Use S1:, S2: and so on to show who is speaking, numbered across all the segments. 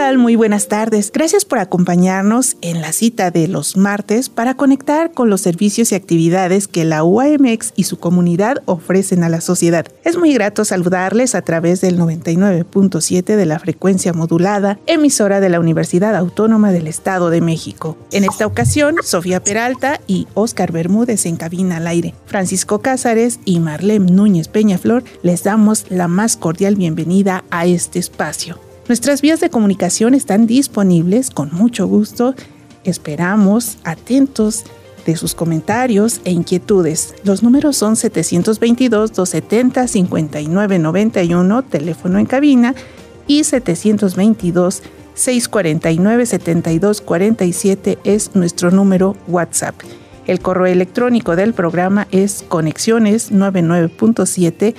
S1: Tal? Muy buenas tardes. Gracias por acompañarnos en la cita de los martes para conectar con los servicios y actividades que la UAMX y su comunidad ofrecen a la sociedad. Es muy grato saludarles a través del 99.7 de la frecuencia modulada, emisora de la Universidad Autónoma del Estado de México. En esta ocasión, Sofía Peralta y Oscar Bermúdez en cabina al aire. Francisco Cázares y Marlene Núñez Peñaflor les damos la más cordial bienvenida a este espacio. Nuestras vías de comunicación están disponibles con mucho gusto. Esperamos atentos de sus comentarios e inquietudes. Los números son 722-270-5991, teléfono en cabina, y 722-649-7247 es nuestro número WhatsApp. El correo electrónico del programa es conexiones99.7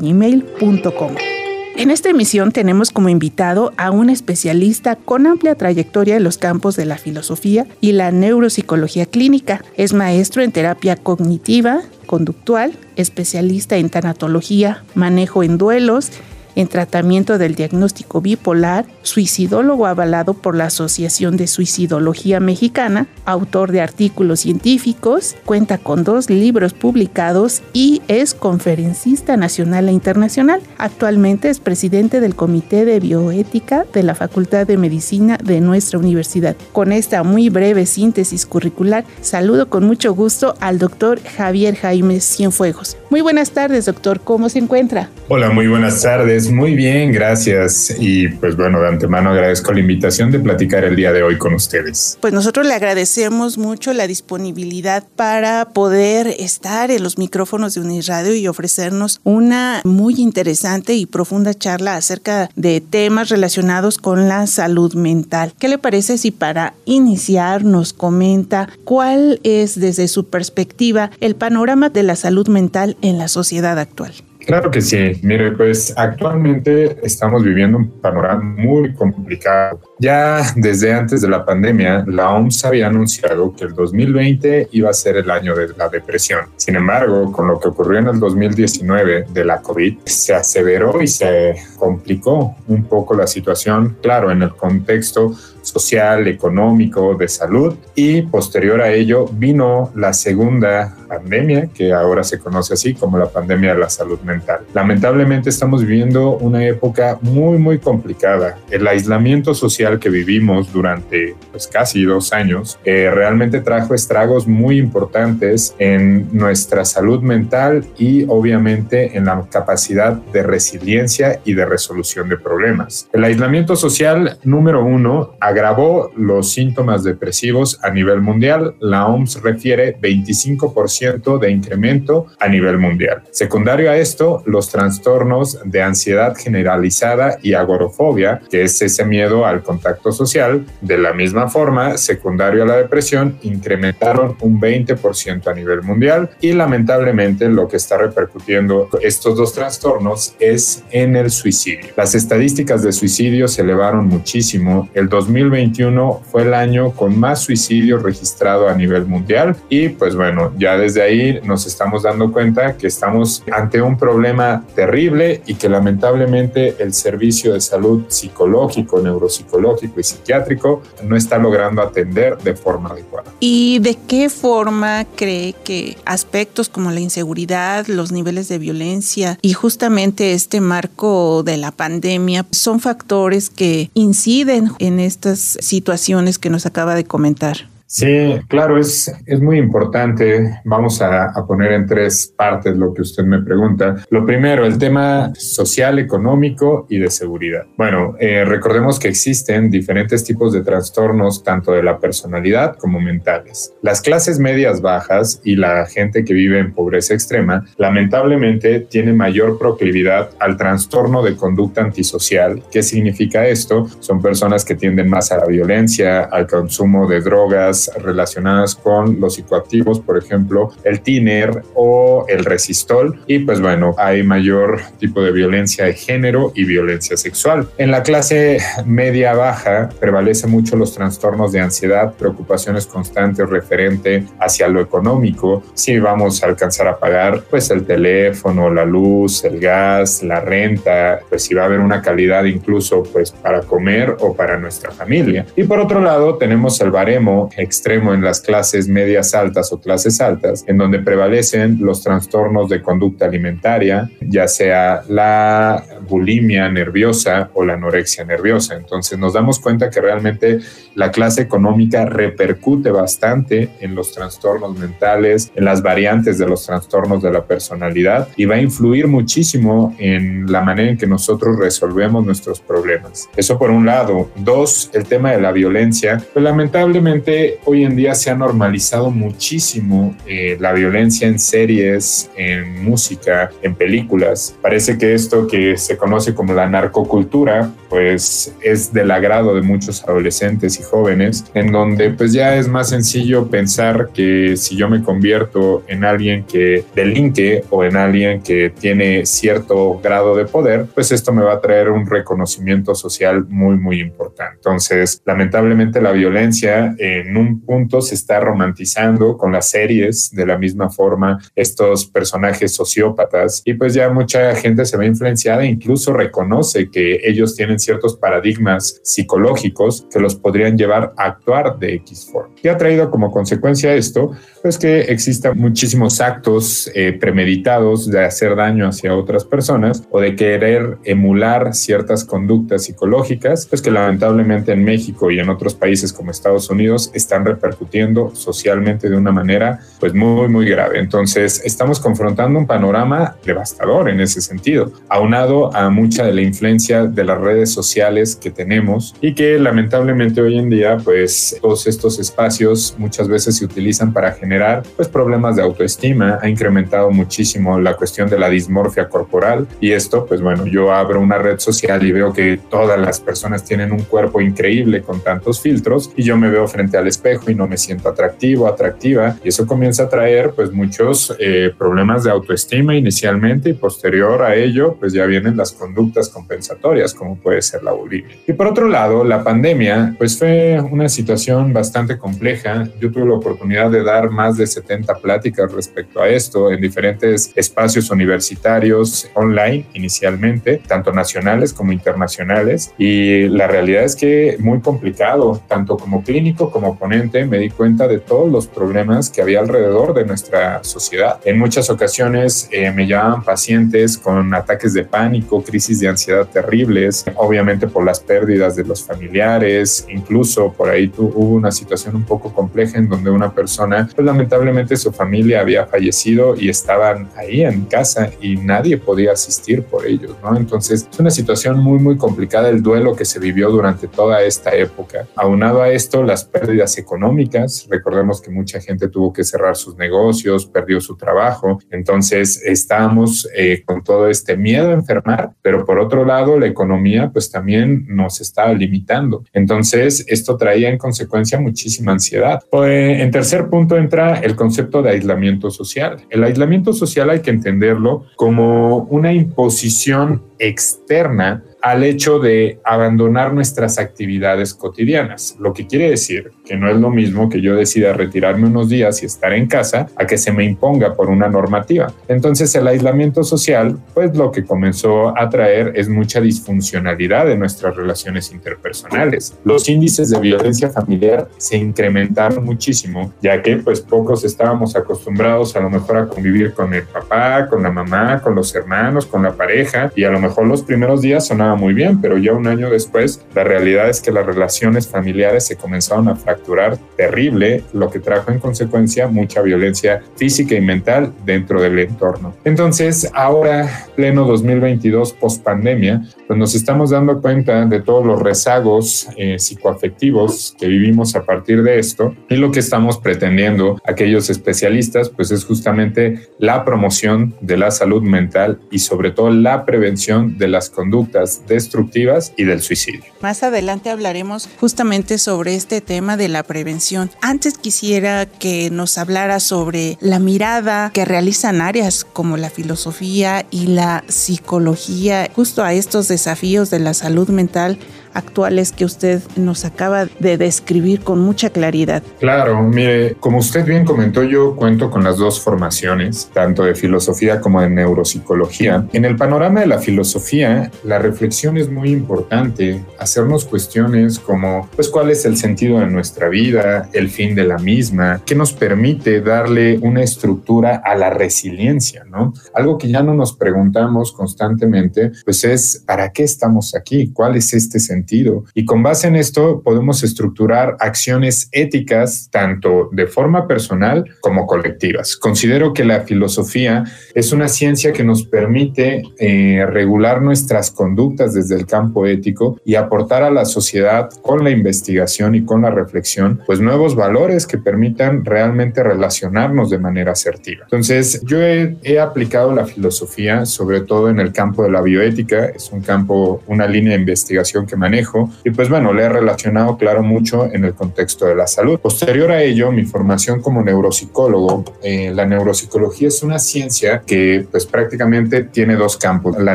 S1: gmail.com. En esta emisión tenemos como invitado a un especialista con amplia trayectoria en los campos de la filosofía y la neuropsicología clínica. Es maestro en terapia cognitiva, conductual, especialista en tanatología, manejo en duelos, en tratamiento del diagnóstico bipolar, suicidólogo avalado por la Asociación de Suicidología Mexicana, autor de artículos científicos, cuenta con dos libros publicados y es conferencista nacional e internacional. Actualmente es presidente del Comité de Bioética de la Facultad de Medicina de nuestra universidad. Con esta muy breve síntesis curricular, saludo con mucho gusto al doctor Javier Jaime Cienfuegos. Muy buenas tardes, doctor. ¿Cómo se encuentra?
S2: Hola, muy buenas tardes. Muy bien, gracias. Y pues bueno, de antemano agradezco la invitación de platicar el día de hoy con ustedes.
S1: Pues nosotros le agradecemos mucho la disponibilidad para poder estar en los micrófonos de Uniradio y ofrecernos una muy interesante y profunda charla acerca de temas relacionados con la salud mental. ¿Qué le parece si para iniciar nos comenta cuál es desde su perspectiva el panorama de la salud mental en la sociedad actual?
S2: Claro que sí. Mire, pues actualmente estamos viviendo un panorama muy complicado. Ya desde antes de la pandemia, la OMS había anunciado que el 2020 iba a ser el año de la depresión. Sin embargo, con lo que ocurrió en el 2019 de la COVID, se aseveró y se complicó un poco la situación, claro, en el contexto social, económico, de salud y posterior a ello vino la segunda pandemia que ahora se conoce así como la pandemia de la salud mental. Lamentablemente estamos viviendo una época muy muy complicada. El aislamiento social que vivimos durante pues, casi dos años eh, realmente trajo estragos muy importantes en nuestra salud mental y obviamente en la capacidad de resiliencia y de resolución de problemas. El aislamiento social número uno agravó los síntomas depresivos a nivel mundial. La OMS refiere 25% de incremento a nivel mundial. Secundario a esto, los trastornos de ansiedad generalizada y agorofobia, que es ese miedo al contacto social. De la misma forma, secundario a la depresión, incrementaron un 20% a nivel mundial y lamentablemente lo que está repercutiendo estos dos trastornos es en el suicidio. Las estadísticas de suicidio se elevaron muchísimo. El 2000 2021 fue el año con más suicidios registrado a nivel mundial y pues bueno, ya desde ahí nos estamos dando cuenta que estamos ante un problema terrible y que lamentablemente el servicio de salud psicológico, neuropsicológico y psiquiátrico no está logrando atender de forma adecuada.
S1: ¿Y de qué forma cree que aspectos como la inseguridad, los niveles de violencia y justamente este marco de la pandemia son factores que inciden en esta situaciones que nos acaba de comentar?
S2: Sí, claro, es, es muy importante. Vamos a, poner en tres partes lo que usted me pregunta. Lo primero, el tema social, económico y de seguridad. Bueno, eh, recordemos que existen diferentes tipos de trastornos, tanto de la personalidad como mentales. Las clases medias bajas y la gente que vive en pobreza extrema, lamentablemente, tiene mayor proclividad al trastorno de conducta antisocial. ¿Qué significa esto? Son personas que tienden más a la violencia, al consumo de drogas, relacionadas con los psicoactivos, por ejemplo, el tiner o el resistol. Y pues bueno, hay mayor tipo de violencia de género y violencia sexual. En la clase media baja prevalece mucho los trastornos de ansiedad, preocupaciones constantes referente hacia lo económico, si vamos a alcanzar a pagar pues el teléfono, la luz, el gas, la renta, pues si va a haber una calidad incluso pues para comer o para nuestra familia. Y por otro lado tenemos el baremo, extremo en las clases medias altas o clases altas, en donde prevalecen los trastornos de conducta alimentaria, ya sea la bulimia nerviosa o la anorexia nerviosa. Entonces nos damos cuenta que realmente la clase económica repercute bastante en los trastornos mentales, en las variantes de los trastornos de la personalidad y va a influir muchísimo en la manera en que nosotros resolvemos nuestros problemas. Eso por un lado. Dos, el tema de la violencia. Pues lamentablemente hoy en día se ha normalizado muchísimo eh, la violencia en series, en música, en películas. Parece que esto que se conoce como la narcocultura, pues es del agrado de muchos adolescentes y jóvenes, en donde pues ya es más sencillo pensar que si yo me convierto en alguien que delinque o en alguien que tiene cierto grado de poder, pues esto me va a traer un reconocimiento social muy, muy importante. Entonces, lamentablemente la violencia en un punto se está romantizando con las series de la misma forma estos personajes sociópatas y pues ya mucha gente se ve influenciada e incluso reconoce que ellos tienen ciertos paradigmas psicológicos que los podrían llevar a actuar de X forma. ¿Qué ha traído como consecuencia esto? Pues que existan muchísimos actos eh, premeditados de hacer daño hacia otras personas o de querer emular ciertas conductas psicológicas, pues que lamentablemente en México y en otros países como Estados Unidos están repercutiendo socialmente de una manera pues muy muy grave. Entonces estamos confrontando un panorama devastador en ese sentido, aunado a mucha de la influencia de las redes sociales que tenemos y que lamentablemente hoy en día pues todos estos espacios muchas veces se utilizan para generar pues problemas de autoestima, ha incrementado muchísimo la cuestión de la dismorfia corporal y esto pues bueno, yo abro una red social y veo que todas las personas tienen un cuerpo increíble con tantos filtros y yo me veo frente al espejo y no me siento atractivo, atractiva. Y eso comienza a traer pues muchos eh, problemas de autoestima inicialmente y posterior a ello pues ya vienen las conductas compensatorias como puede ser la bulimia. Y por otro lado, la pandemia pues fue una situación bastante compleja. Yo tuve la oportunidad de dar más de 70 pláticas respecto a esto en diferentes espacios universitarios online inicialmente, tanto nacionales como internacionales. Y la realidad es que muy complicado, tanto como clínico como ponente me di cuenta de todos los problemas que había alrededor de nuestra sociedad. En muchas ocasiones eh, me llamaban pacientes con ataques de pánico, crisis de ansiedad terribles, obviamente por las pérdidas de los familiares, incluso por ahí hubo una situación un poco compleja en donde una persona, pues lamentablemente su familia había fallecido y estaban ahí en casa y nadie podía asistir por ellos, ¿no? Entonces es una situación muy, muy complicada el duelo que se vivió durante toda esta época. Aunado a esto, las pérdidas económicas. Recordemos que mucha gente tuvo que cerrar sus negocios, perdió su trabajo. Entonces estábamos eh, con todo este miedo a enfermar, pero por otro lado la economía pues también nos estaba limitando. Entonces esto traía en consecuencia muchísima ansiedad. Pues, en tercer punto entra el concepto de aislamiento social. El aislamiento social hay que entenderlo como una imposición externa al hecho de abandonar nuestras actividades cotidianas, lo que quiere decir que no es lo mismo que yo decida retirarme unos días y estar en casa a que se me imponga por una normativa. Entonces el aislamiento social, pues lo que comenzó a traer es mucha disfuncionalidad de nuestras relaciones interpersonales. Los índices de violencia familiar se incrementaron muchísimo, ya que pues pocos estábamos acostumbrados a lo mejor a convivir con el papá, con la mamá, con los hermanos, con la pareja y a lo mejor los primeros días sonaban funcionaba muy bien, pero ya un año después, la realidad es que las relaciones familiares se comenzaron a fracturar terrible, lo que trajo en consecuencia mucha violencia física y mental dentro del entorno. Entonces, ahora, pleno 2022, post pandemia, pues nos estamos dando cuenta de todos los rezagos eh, psicoafectivos que vivimos a partir de esto y lo que estamos pretendiendo aquellos especialistas, pues es justamente la promoción de la salud mental y sobre todo la prevención de las conductas destructivas y del suicidio.
S1: Más adelante hablaremos justamente sobre este tema de la prevención. Antes quisiera que nos hablara sobre la mirada que realizan áreas como la filosofía y la psicología justo a estos desafíos de la salud mental actuales que usted nos acaba de describir con mucha claridad.
S2: Claro, mire, como usted bien comentó, yo cuento con las dos formaciones, tanto de filosofía como de neuropsicología. En el panorama de la filosofía, la reflexión es muy importante, hacernos cuestiones como, pues, cuál es el sentido de nuestra vida, el fin de la misma, qué nos permite darle una estructura a la resiliencia, ¿no? Algo que ya no nos preguntamos constantemente, pues es, ¿para qué estamos aquí? ¿Cuál es este sentido? Y con base en esto podemos estructurar acciones éticas tanto de forma personal como colectivas. Considero que la filosofía es una ciencia que nos permite eh, regular nuestras conductas desde el campo ético y aportar a la sociedad con la investigación y con la reflexión, pues nuevos valores que permitan realmente relacionarnos de manera asertiva. Entonces, yo he, he aplicado la filosofía sobre todo en el campo de la bioética, es un campo, una línea de investigación que manejo y pues bueno, le he relacionado claro mucho en el contexto de la salud. Posterior a ello, mi formación como neuropsicólogo, eh, la neuropsicología es una ciencia que pues prácticamente tiene dos campos, la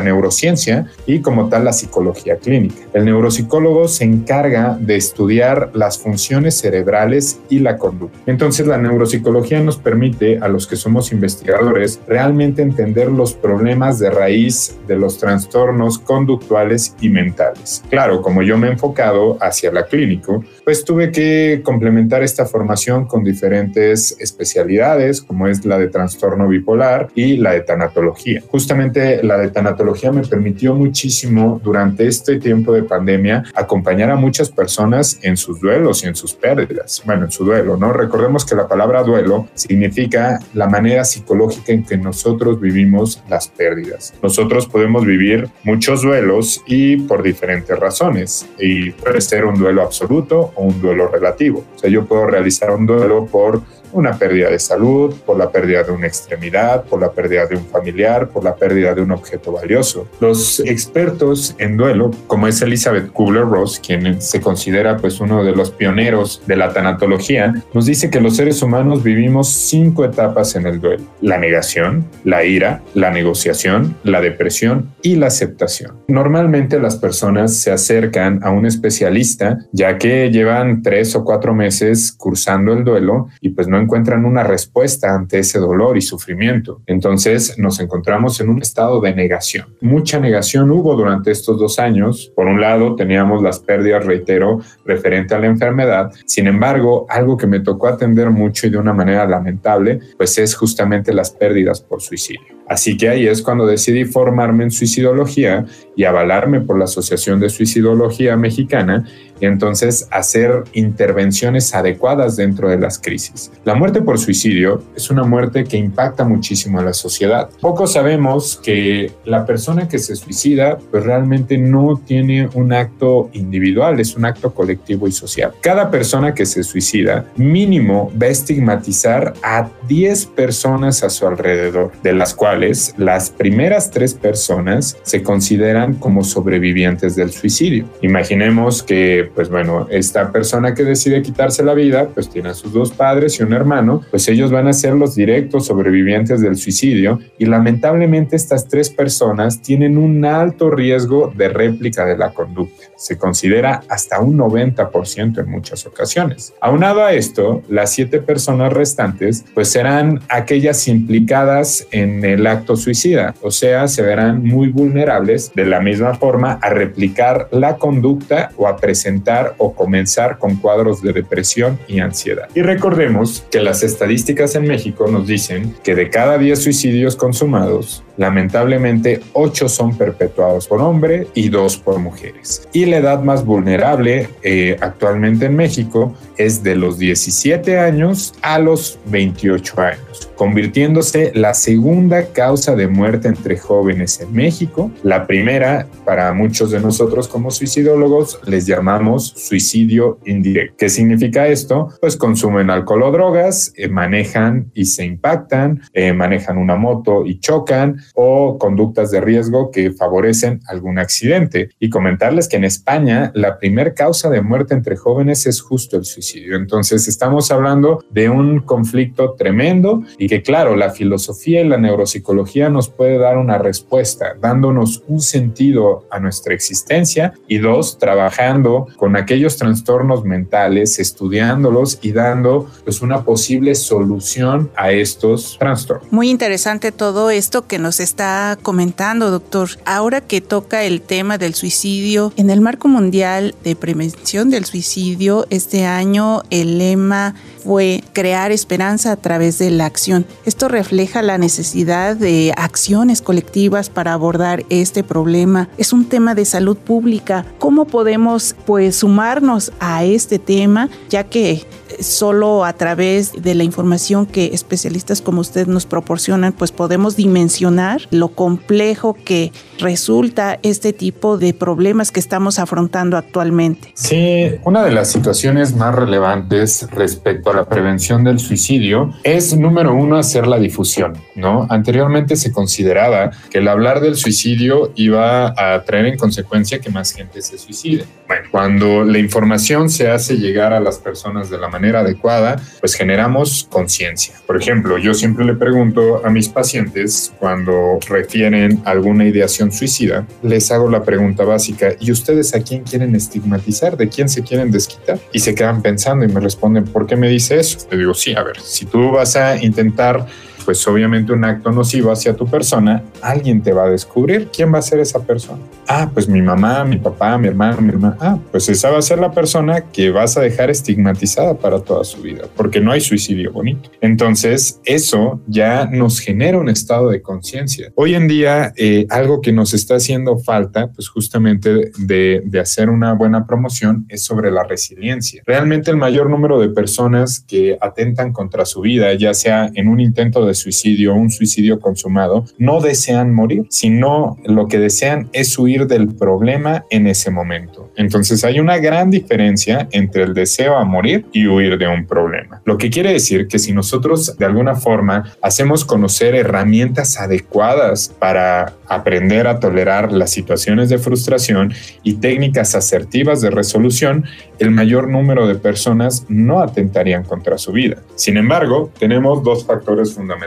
S2: neurociencia y como tal la psicología clínica. El neuropsicólogo se encarga de estudiar las funciones cerebrales y la conducta. Entonces la neuropsicología nos permite a los que somos investigadores realmente entender los problemas de raíz de los trastornos conductuales y mentales. Claro, como yo me he enfocado hacia la clínico, pues tuve que complementar esta formación con diferentes especialidades, como es la de trastorno bipolar y la de tanatología. Justamente la de tanatología me permitió muchísimo durante este tiempo de pandemia acompañar a muchas personas en sus duelos y en sus pérdidas. Bueno, en su duelo, ¿no? Recordemos que la palabra duelo significa la manera psicológica en que nosotros vivimos las pérdidas. Nosotros podemos vivir muchos duelos y por diferentes razones. Y puede ser un duelo absoluto un duelo relativo. O sea, yo puedo realizar un duelo por una pérdida de salud, por la pérdida de una extremidad, por la pérdida de un familiar, por la pérdida de un objeto valioso. Los expertos en duelo, como es Elizabeth Kubler-Ross, quien se considera pues uno de los pioneros de la tanatología, nos dice que los seres humanos vivimos cinco etapas en el duelo: la negación, la ira, la negociación, la depresión y la aceptación. Normalmente las personas se acercan a un especialista ya que llevan tres o cuatro meses cursando el duelo y pues no encuentran una respuesta ante ese dolor y sufrimiento. Entonces nos encontramos en un estado de negación. Mucha negación hubo durante estos dos años. Por un lado teníamos las pérdidas, reitero, referente a la enfermedad. Sin embargo, algo que me tocó atender mucho y de una manera lamentable, pues es justamente las pérdidas por suicidio. Así que ahí es cuando decidí formarme en suicidología y avalarme por la Asociación de Suicidología Mexicana y entonces hacer intervenciones adecuadas dentro de las crisis. La muerte por suicidio es una muerte que impacta muchísimo a la sociedad. Poco sabemos que la persona que se suicida pues realmente no tiene un acto individual, es un acto colectivo y social. Cada persona que se suicida mínimo va a estigmatizar a 10 personas a su alrededor, de las cuales las primeras tres personas se consideran como sobrevivientes del suicidio. Imaginemos que pues bueno, esta persona que decide quitarse la vida, pues tiene a sus dos padres y un hermano, pues ellos van a ser los directos sobrevivientes del suicidio y lamentablemente estas tres personas tienen un alto riesgo de réplica de la conducta. Se considera hasta un 90% en muchas ocasiones. Aunado a esto, las siete personas restantes, pues serán aquellas implicadas en el acto suicida, o sea, se verán muy vulnerables de la misma forma a replicar la conducta o a presentar o comenzar con cuadros de depresión y ansiedad. Y recordemos que las estadísticas en México nos dicen que de cada 10 suicidios consumados, lamentablemente 8 son perpetuados por hombre y 2 por mujeres. Y la edad más vulnerable eh, actualmente en México es de los 17 años a los 28 años, convirtiéndose la segunda causa de muerte entre jóvenes en México. La primera, para muchos de nosotros como suicidólogos, les llamamos suicidio indirecto. ¿Qué significa esto? Pues consumen alcohol o drogas, eh, manejan y se impactan, eh, manejan una moto y chocan o conductas de riesgo que favorecen algún accidente. Y comentarles que en España la primera causa de muerte entre jóvenes es justo el suicidio. Entonces estamos hablando de un conflicto tremendo y que claro, la filosofía y la neuropsicología nos puede dar una respuesta, dándonos un sentido a nuestra existencia y dos, trabajando con aquellos trastornos mentales, estudiándolos y dando pues una posible solución a estos trastornos.
S1: Muy interesante todo esto que nos está comentando, doctor. Ahora que toca el tema del suicidio, en el marco mundial de prevención del suicidio, este año el lema fue crear esperanza a través de la acción. Esto refleja la necesidad de acciones colectivas para abordar este problema. Es un tema de salud pública. ¿Cómo podemos pues sumarnos a este tema ya que solo a través de la información que especialistas como usted nos proporcionan, pues podemos dimensionar lo complejo que resulta este tipo de problemas que estamos afrontando actualmente.
S2: Sí, una de las situaciones más relevantes respecto a la prevención del suicidio es, número uno, hacer la difusión, ¿no? Anteriormente se consideraba que el hablar del suicidio iba a traer en consecuencia que más gente se suicide. Bueno, cuando la información se hace llegar a las personas de la manera adecuada, pues generamos conciencia. Por ejemplo, yo siempre le pregunto a mis pacientes cuando refieren alguna ideación suicida, les hago la pregunta básica, ¿y ustedes a quién quieren estigmatizar? ¿De quién se quieren desquitar? Y se quedan pensando y me responden, ¿por qué me dice eso? Le digo, sí, a ver, si tú vas a intentar pues obviamente un acto nocivo hacia tu persona, alguien te va a descubrir. ¿Quién va a ser esa persona? Ah, pues mi mamá, mi papá, mi hermano, mi hermana. Ah, pues esa va a ser la persona que vas a dejar estigmatizada para toda su vida, porque no hay suicidio bonito. Entonces, eso ya nos genera un estado de conciencia. Hoy en día, eh, algo que nos está haciendo falta, pues justamente de, de hacer una buena promoción, es sobre la resiliencia. Realmente el mayor número de personas que atentan contra su vida, ya sea en un intento de suicidio, un suicidio consumado, no desean morir, sino lo que desean es huir del problema en ese momento. Entonces hay una gran diferencia entre el deseo a morir y huir de un problema. Lo que quiere decir que si nosotros de alguna forma hacemos conocer herramientas adecuadas para aprender a tolerar las situaciones de frustración y técnicas asertivas de resolución, el mayor número de personas no atentarían contra su vida. Sin embargo, tenemos dos factores fundamentales.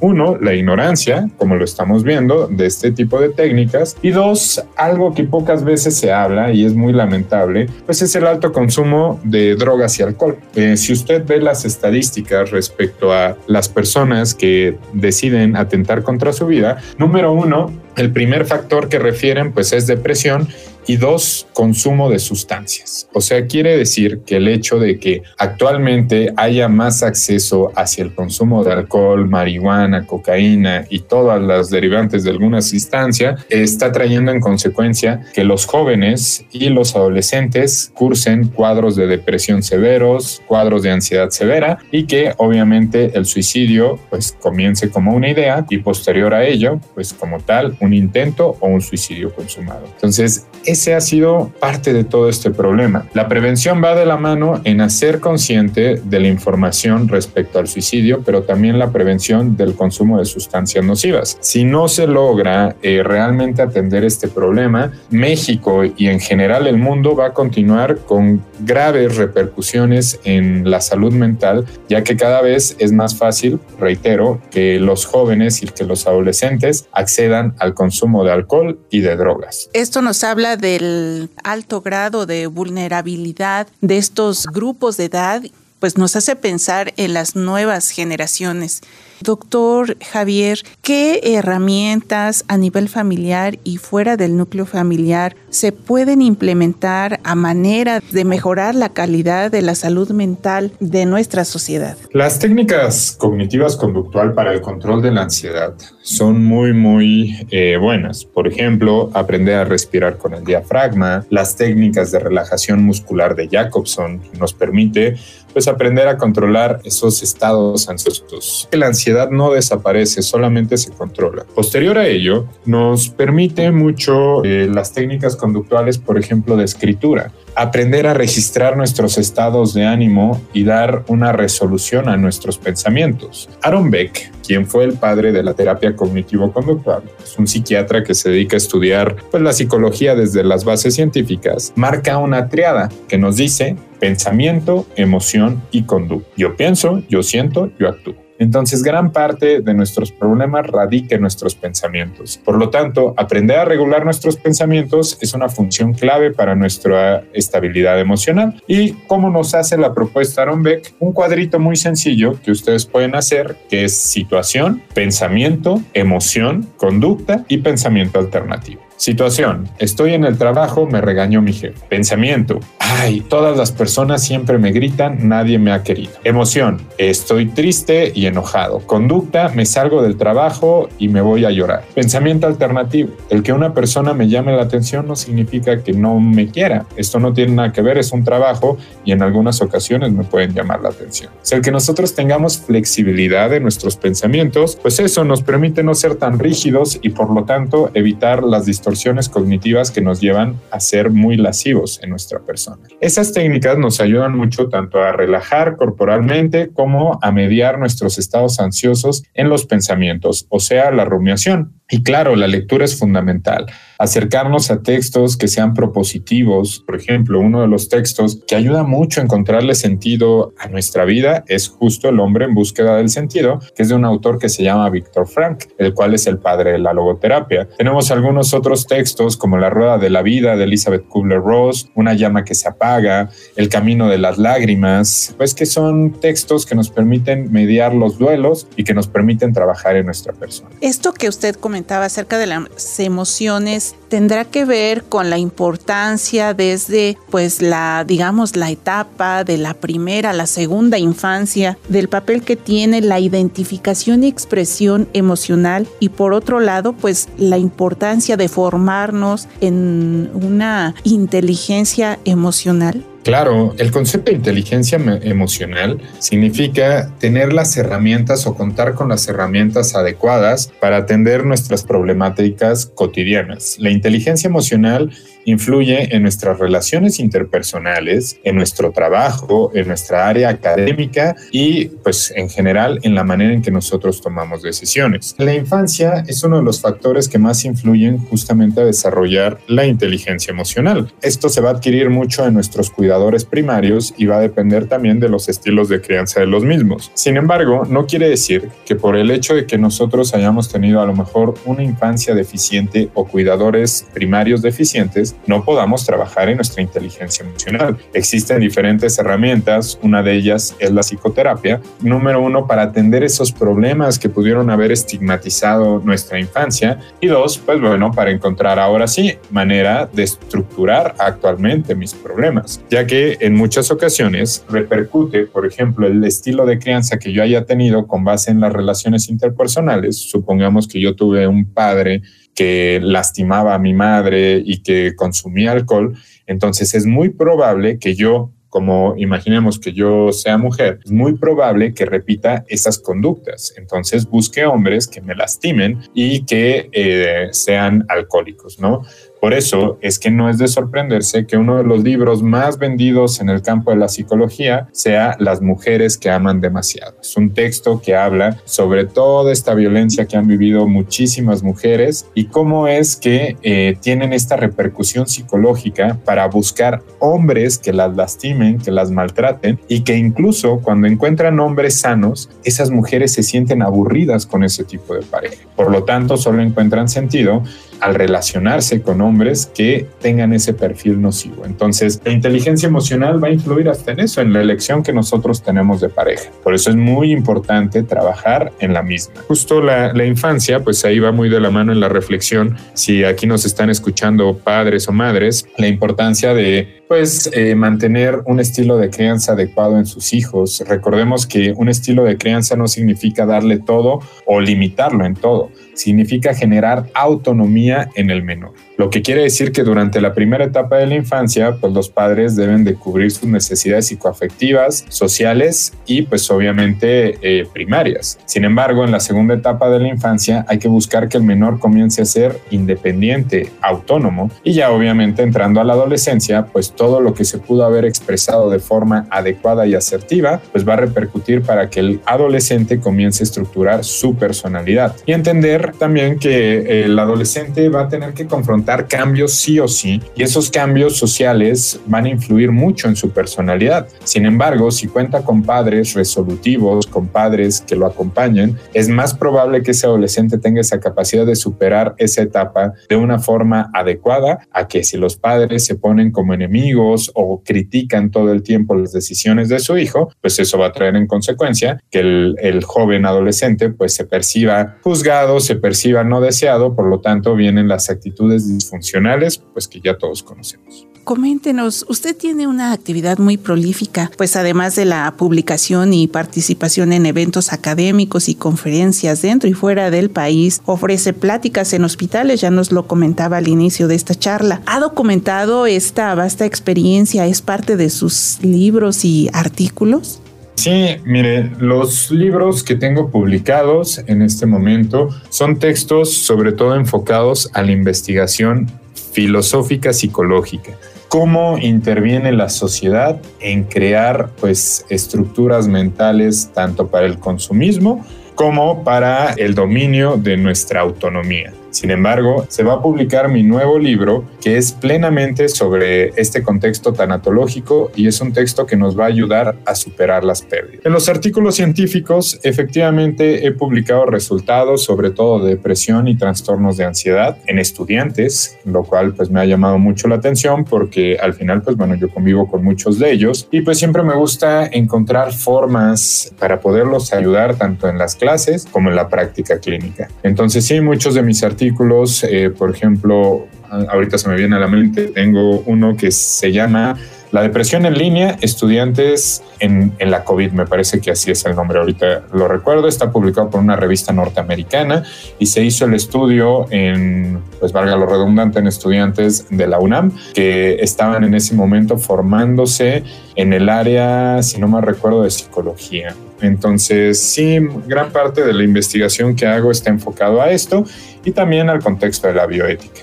S2: Uno, la ignorancia, como lo estamos viendo, de este tipo de técnicas. Y dos, algo que pocas veces se habla y es muy lamentable, pues es el alto consumo de drogas y alcohol. Eh, si usted ve las estadísticas respecto a las personas que deciden atentar contra su vida, número uno, el primer factor que refieren pues es depresión y dos, consumo de sustancias. O sea, quiere decir que el hecho de que actualmente haya más acceso hacia el consumo de alcohol, marihuana, cocaína y todas las derivantes de alguna sustancia está trayendo en consecuencia que los jóvenes y los adolescentes cursen cuadros de depresión severos, cuadros de ansiedad severa y que obviamente el suicidio pues comience como una idea y posterior a ello pues como tal un intento o un suicidio consumado. Entonces, ese ha sido parte de todo este problema. La prevención va de la mano en hacer consciente de la información respecto al suicidio, pero también la prevención del consumo de sustancias nocivas. Si no se logra eh, realmente atender este problema, México y en general el mundo va a continuar con graves repercusiones en la salud mental, ya que cada vez es más fácil, reitero, que los jóvenes y que los adolescentes accedan al consumo de alcohol y de drogas.
S1: Esto nos habla de del alto grado de vulnerabilidad de estos grupos de edad pues nos hace pensar en las nuevas generaciones. Doctor Javier, ¿qué herramientas a nivel familiar y fuera del núcleo familiar se pueden implementar a manera de mejorar la calidad de la salud mental de nuestra sociedad?
S2: Las técnicas cognitivas conductual para el control de la ansiedad son muy, muy eh, buenas. Por ejemplo, aprender a respirar con el diafragma, las técnicas de relajación muscular de Jacobson nos permite pues aprender a controlar esos estados ansiosos. La ansiedad no desaparece, solamente se controla. Posterior a ello, nos permite mucho eh, las técnicas conductuales, por ejemplo, de escritura aprender a registrar nuestros estados de ánimo y dar una resolución a nuestros pensamientos. Aaron Beck, quien fue el padre de la terapia cognitivo-conductual, es un psiquiatra que se dedica a estudiar pues, la psicología desde las bases científicas, marca una triada que nos dice pensamiento, emoción y conducta. Yo pienso, yo siento, yo actúo. Entonces, gran parte de nuestros problemas radica en nuestros pensamientos. Por lo tanto, aprender a regular nuestros pensamientos es una función clave para nuestra estabilidad emocional. ¿Y cómo nos hace la propuesta Aaron Beck? Un cuadrito muy sencillo que ustedes pueden hacer, que es situación, pensamiento, emoción, conducta y pensamiento alternativo. Situación. Estoy en el trabajo, me regañó mi jefe. Pensamiento. Ay, todas las personas siempre me gritan, nadie me ha querido. Emoción. Estoy triste y enojado. Conducta. Me salgo del trabajo y me voy a llorar. Pensamiento alternativo. El que una persona me llame la atención no significa que no me quiera. Esto no tiene nada que ver, es un trabajo y en algunas ocasiones me pueden llamar la atención. Si el que nosotros tengamos flexibilidad en nuestros pensamientos, pues eso nos permite no ser tan rígidos y por lo tanto evitar las distorsiones distorsiones cognitivas que nos llevan a ser muy lascivos en nuestra persona. Esas técnicas nos ayudan mucho tanto a relajar corporalmente como a mediar nuestros estados ansiosos en los pensamientos, o sea, la rumiación. Y claro, la lectura es fundamental. Acercarnos a textos que sean propositivos. Por ejemplo, uno de los textos que ayuda mucho a encontrarle sentido a nuestra vida es justo El hombre en búsqueda del sentido, que es de un autor que se llama Víctor Frank, el cual es el padre de la logoterapia. Tenemos algunos otros textos como La rueda de la vida de Elizabeth Kubler-Ross, Una llama que se apaga, El camino de las lágrimas, pues que son textos que nos permiten mediar los duelos y que nos permiten trabajar en nuestra persona.
S1: Esto que usted comentó acerca de las emociones tendrá que ver con la importancia desde pues la digamos la etapa de la primera a la segunda infancia del papel que tiene la identificación y expresión emocional y por otro lado pues la importancia de formarnos en una inteligencia emocional
S2: Claro, el concepto de inteligencia emocional significa tener las herramientas o contar con las herramientas adecuadas para atender nuestras problemáticas cotidianas. La inteligencia emocional influye en nuestras relaciones interpersonales, en nuestro trabajo, en nuestra área académica y pues en general en la manera en que nosotros tomamos decisiones. La infancia es uno de los factores que más influyen justamente a desarrollar la inteligencia emocional. Esto se va a adquirir mucho en nuestros cuidadores primarios y va a depender también de los estilos de crianza de los mismos. Sin embargo, no quiere decir que por el hecho de que nosotros hayamos tenido a lo mejor una infancia deficiente o cuidadores primarios deficientes, no podamos trabajar en nuestra inteligencia emocional. Existen diferentes herramientas, una de ellas es la psicoterapia. Número uno, para atender esos problemas que pudieron haber estigmatizado nuestra infancia. Y dos, pues bueno, para encontrar ahora sí manera de estructurar actualmente mis problemas, ya que en muchas ocasiones repercute, por ejemplo, el estilo de crianza que yo haya tenido con base en las relaciones interpersonales. Supongamos que yo tuve un padre que lastimaba a mi madre y que consumía alcohol, entonces es muy probable que yo como imaginemos que yo sea mujer, es muy probable que repita esas conductas. Entonces busque hombres que me lastimen y que eh, sean alcohólicos, ¿no? Por eso es que no es de sorprenderse que uno de los libros más vendidos en el campo de la psicología sea Las mujeres que aman demasiado. Es un texto que habla sobre toda esta violencia que han vivido muchísimas mujeres y cómo es que eh, tienen esta repercusión psicológica para buscar hombres que las lastimen, que las maltraten y que incluso cuando encuentran hombres sanos, esas mujeres se sienten aburridas con ese tipo de pareja. Por lo tanto, solo encuentran sentido al relacionarse con hombres que tengan ese perfil nocivo. Entonces, la inteligencia emocional va a influir hasta en eso, en la elección que nosotros tenemos de pareja. Por eso es muy importante trabajar en la misma. Justo la, infancia, pues ahí va muy de la mano en la reflexión. Si aquí nos están escuchando padres o madres, la importancia de pues eh, mantener un estilo de crianza adecuado en sus hijos. Recordemos que un estilo de crianza no significa darle todo o limitarlo en todo, significa generar autonomía en el menor. Lo que quiere decir que durante la primera etapa de la infancia, pues los padres deben de cubrir sus necesidades psicoafectivas, sociales y pues obviamente eh, primarias. Sin embargo, en la segunda etapa de la infancia hay que buscar que el menor comience a ser independiente, autónomo y ya obviamente entrando a la adolescencia, pues todo lo que se pudo haber expresado de forma adecuada y asertiva, pues va a repercutir para que el adolescente comience a estructurar su personalidad y entender también que el adolescente va a tener que confrontar cambios sí o sí y esos cambios sociales van a influir mucho en su personalidad. Sin embargo, si cuenta con padres resolutivos, con padres que lo acompañen, es más probable que ese adolescente tenga esa capacidad de superar esa etapa de una forma adecuada a que si los padres se ponen como enemigos o critican todo el tiempo las decisiones de su hijo, pues eso va a traer en consecuencia que el, el joven adolescente pues se perciba juzgado, se perciba no deseado, por lo tanto vienen las actitudes disfuncionales, pues que ya todos conocemos.
S1: Coméntenos, usted tiene una actividad muy prolífica, pues además de la publicación y participación en eventos académicos y conferencias dentro y fuera del país, ofrece pláticas en hospitales, ya nos lo comentaba al inicio de esta charla. ¿Ha documentado esta vasta experiencia? ¿Es parte de sus libros y artículos?
S2: Sí, mire, los libros que tengo publicados en este momento son textos sobre todo enfocados a la investigación filosófica psicológica. Cómo interviene la sociedad en crear pues estructuras mentales tanto para el consumismo como para el dominio de nuestra autonomía. Sin embargo, se va a publicar mi nuevo libro que es plenamente sobre este contexto tanatológico y es un texto que nos va a ayudar a superar las pérdidas. En los artículos científicos, efectivamente he publicado resultados sobre todo de depresión y trastornos de ansiedad en estudiantes, lo cual pues me ha llamado mucho la atención porque al final pues bueno, yo convivo con muchos de ellos y pues siempre me gusta encontrar formas para poderlos ayudar tanto en las clases como en la práctica clínica. Entonces sí, muchos de mis artículos artículos, eh, por ejemplo, ahorita se me viene a la mente, tengo uno que se llama La depresión en línea, estudiantes en, en, la COVID, me parece que así es el nombre, ahorita lo recuerdo, está publicado por una revista norteamericana y se hizo el estudio en, pues valga lo redundante, en estudiantes de la UNAM que estaban en ese momento formándose en el área, si no me recuerdo, de psicología. Entonces, sí, gran parte de la investigación que hago está enfocado a esto y también al contexto de la bioética.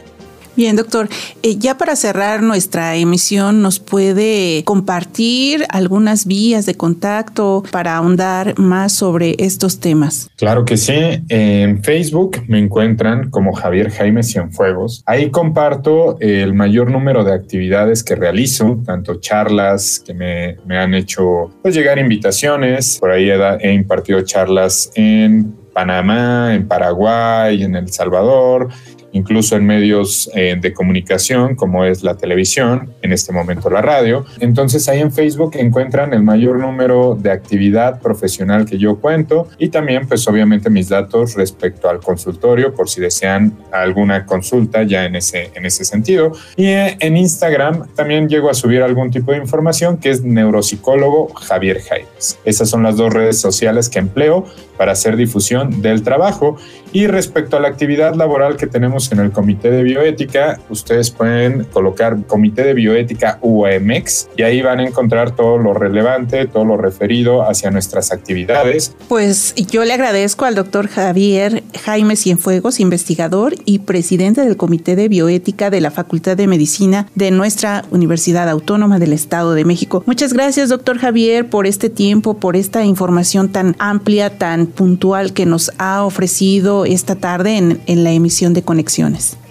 S1: Bien, doctor, eh, ya para cerrar nuestra emisión, ¿nos puede compartir algunas vías de contacto para ahondar más sobre estos temas?
S2: Claro que sí. En Facebook me encuentran como Javier Jaime Cienfuegos. Ahí comparto el mayor número de actividades que realizo, tanto charlas que me, me han hecho pues, llegar invitaciones. Por ahí he, he impartido charlas en Panamá, en Paraguay, en El Salvador, incluso en medios eh, de comunicación como es la televisión, en este momento la radio. Entonces ahí en Facebook encuentran el mayor número de actividad profesional que yo cuento y también pues obviamente mis datos respecto al consultorio por si desean alguna consulta ya en ese, en ese sentido. Y eh, en Instagram también llego a subir algún tipo de información que es neuropsicólogo Javier Jaimes. Esas son las dos redes sociales que empleo para hacer difusión del trabajo. Y respecto a la actividad laboral que tenemos en el Comité de Bioética, ustedes pueden colocar Comité de Bioética UAMX y ahí van a encontrar todo lo relevante, todo lo referido hacia nuestras actividades.
S1: Pues yo le agradezco al doctor Javier Jaime Cienfuegos, investigador y presidente del Comité de Bioética de la Facultad de Medicina de nuestra Universidad Autónoma del Estado de México. Muchas gracias, doctor Javier, por este tiempo, por esta información tan amplia, tan puntual que nos ha ofrecido esta tarde en, en la emisión de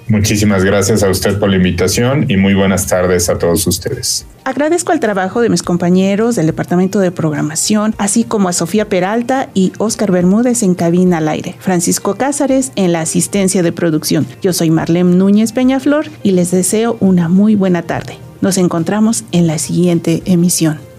S2: Muchísimas gracias a usted por la invitación y muy buenas tardes a todos ustedes.
S1: Agradezco al trabajo de mis compañeros del Departamento de Programación, así como a Sofía Peralta y Oscar Bermúdez en cabina al aire, Francisco Cázares en la asistencia de producción. Yo soy Marlene Núñez Peñaflor y les deseo una muy buena tarde. Nos encontramos en la siguiente emisión.